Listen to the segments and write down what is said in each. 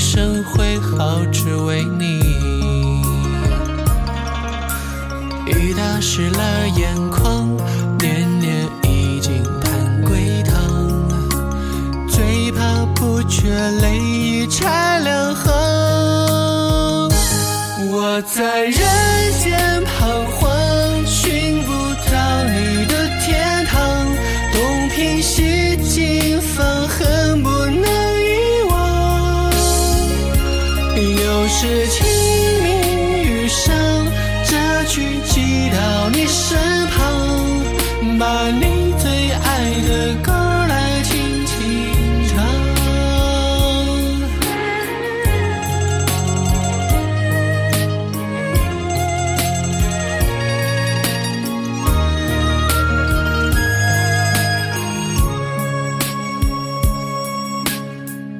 生挥好，只为你。雨打湿了眼眶，年年已经盼归堂。最怕不觉泪已拆两行，我在人间。把你最爱的歌来轻轻唱。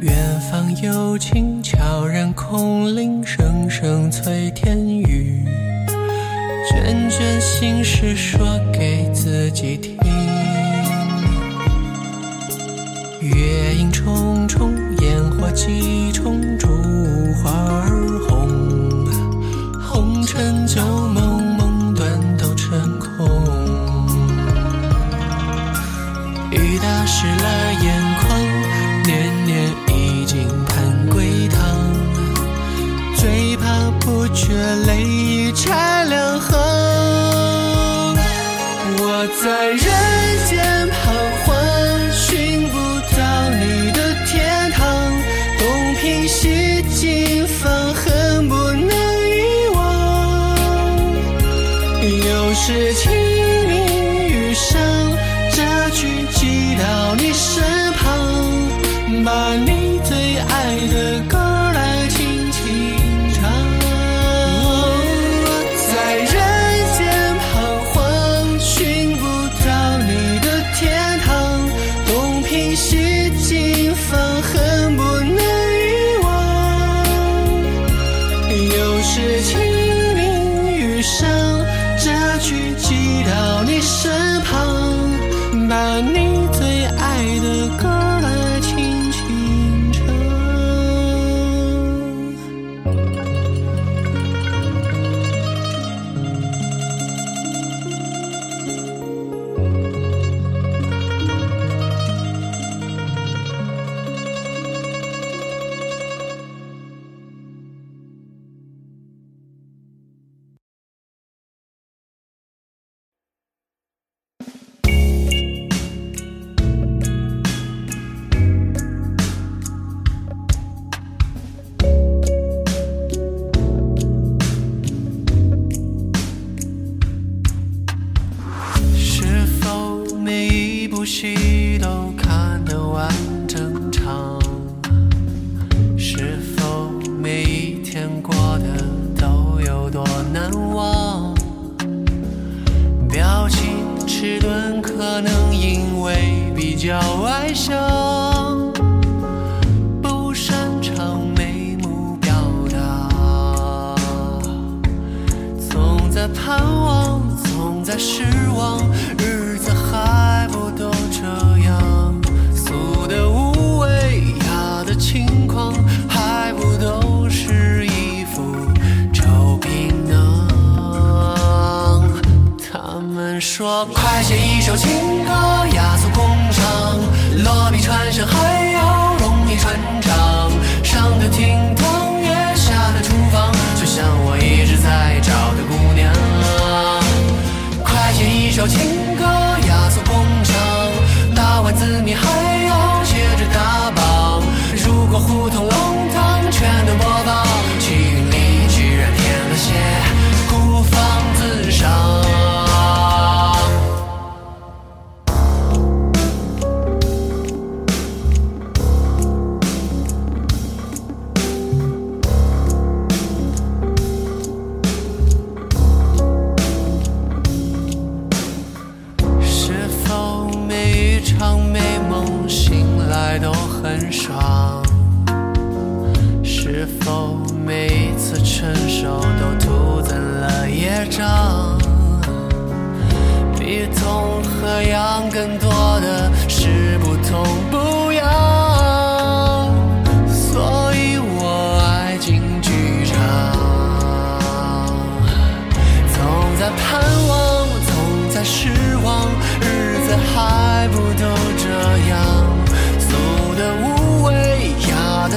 远方有琴，悄然空灵，声声催天雨，涓涓心事说。细听，月影重重，烟火尽。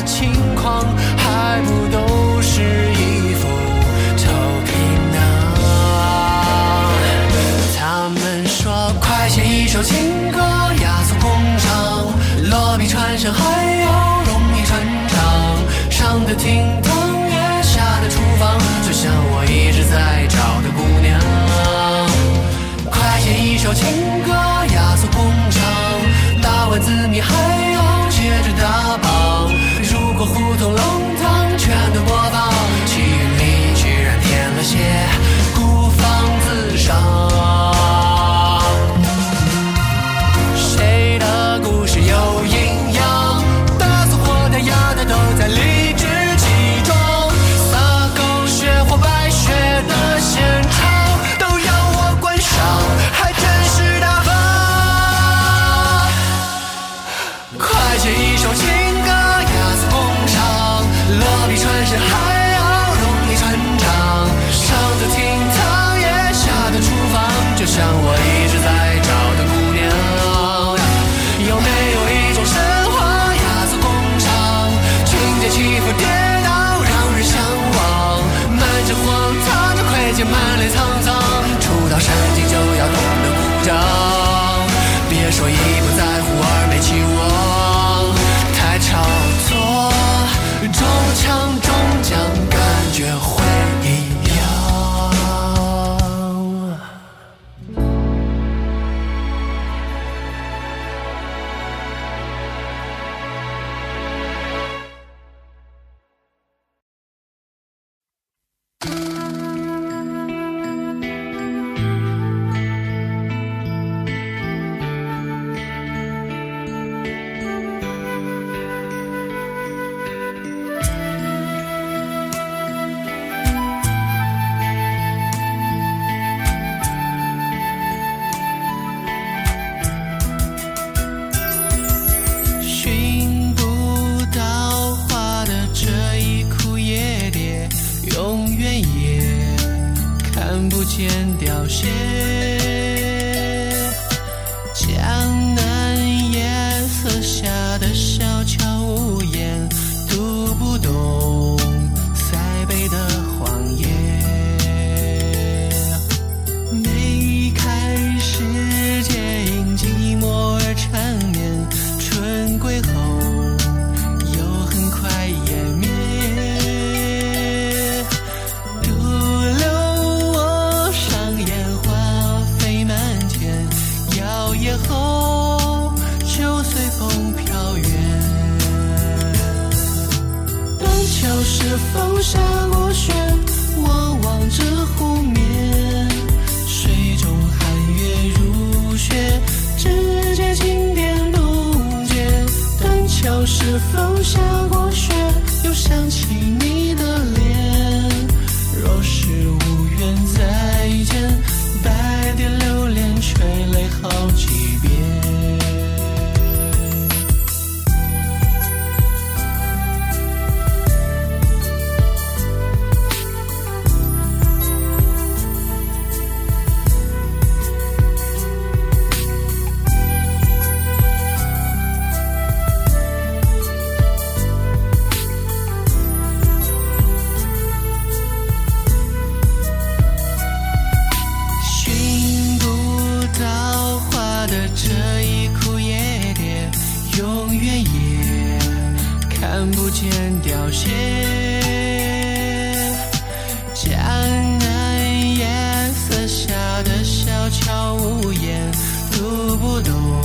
情况还不都是一副臭皮囊，他们说快写一首情歌，雅俗共赏，落笔传神。your mind. 凋谢。江南夜色下的小桥屋檐，读不懂。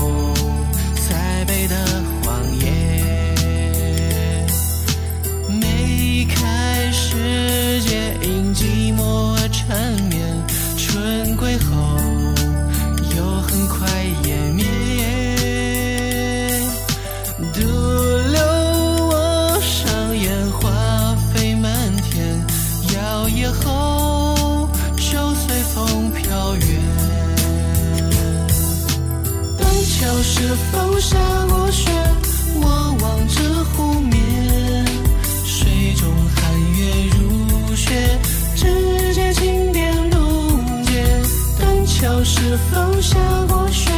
是否下过雪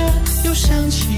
又想起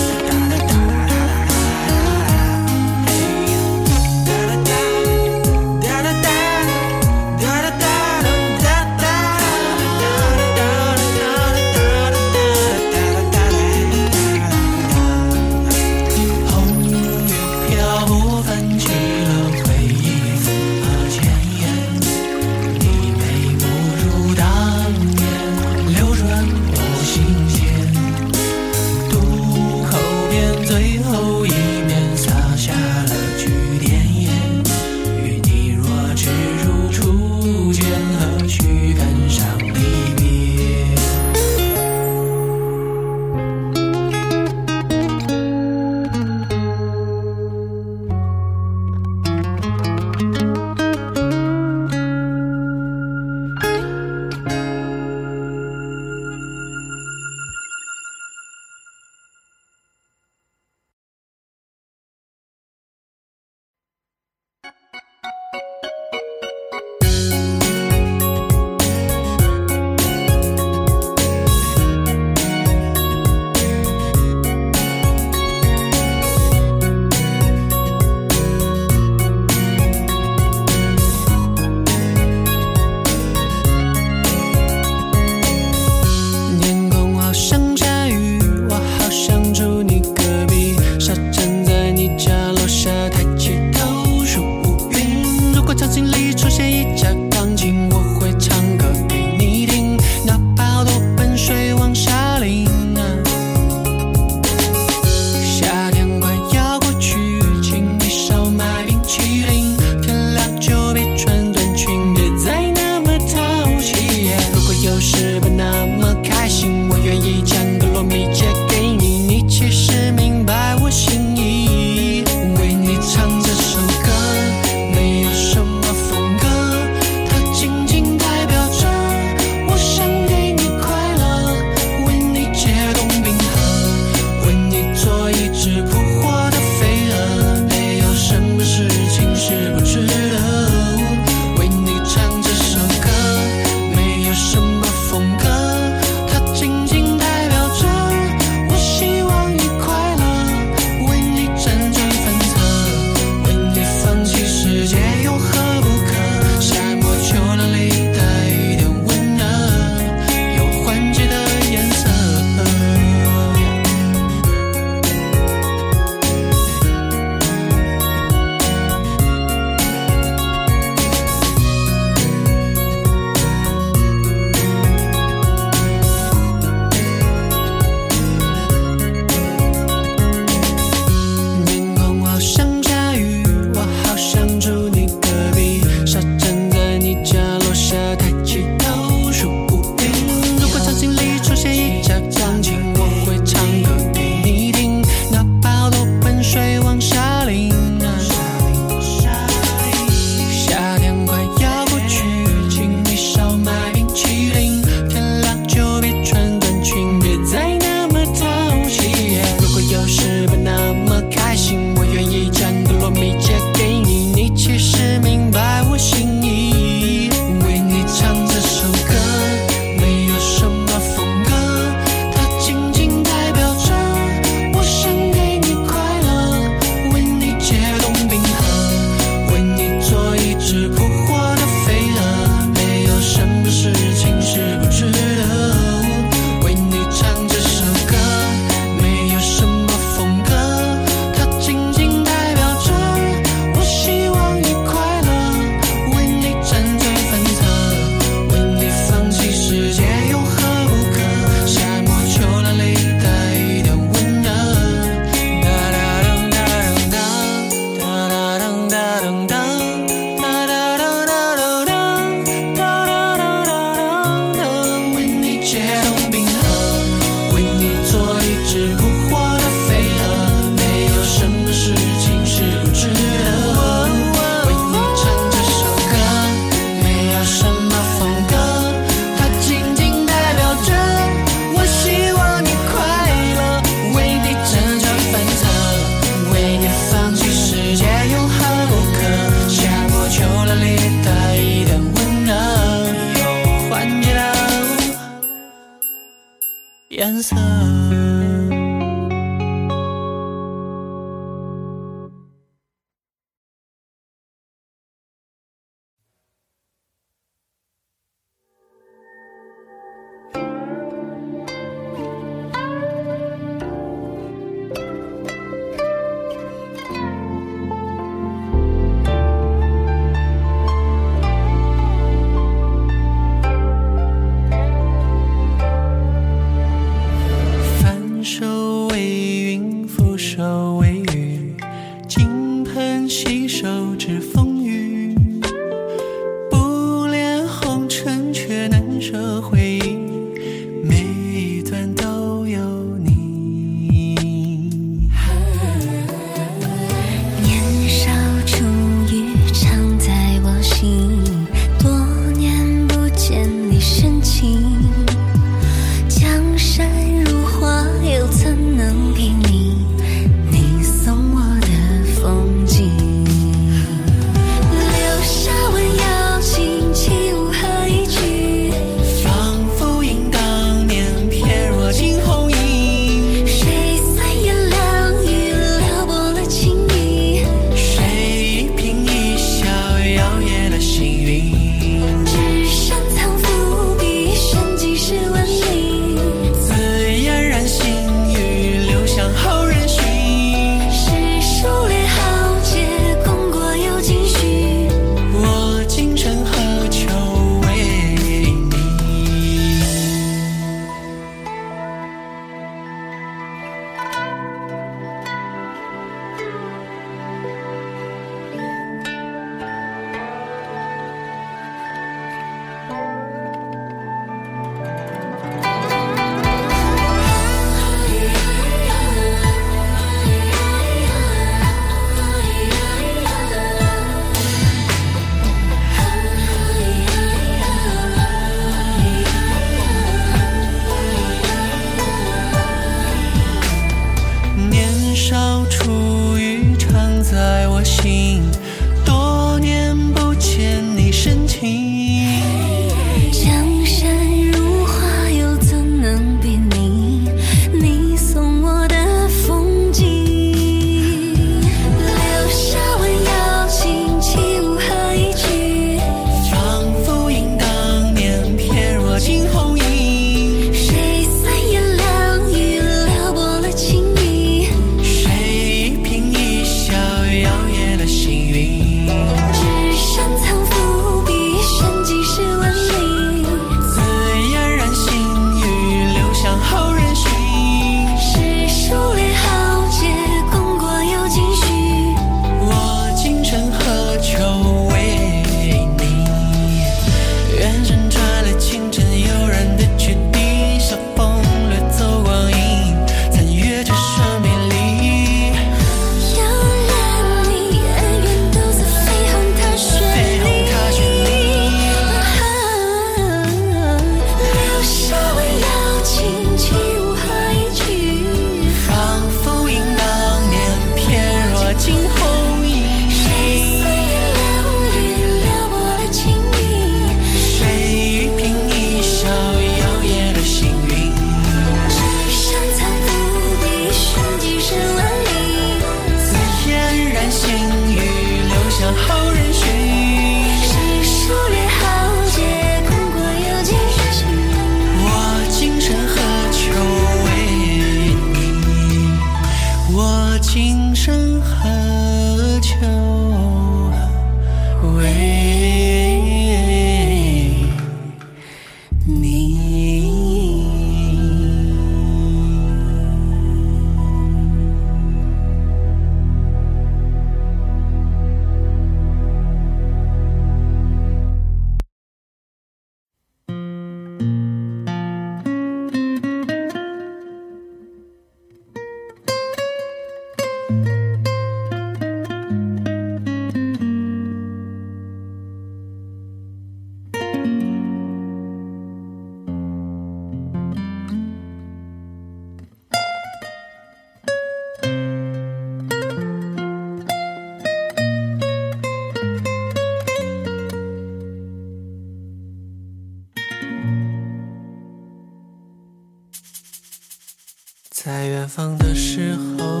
在远方的时候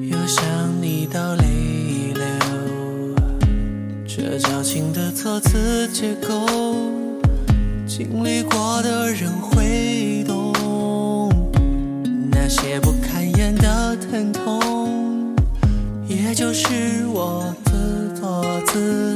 又想你到泪流。这矫情的措辞结构经历过的人会懂。那些不堪言的疼痛也就是我自作自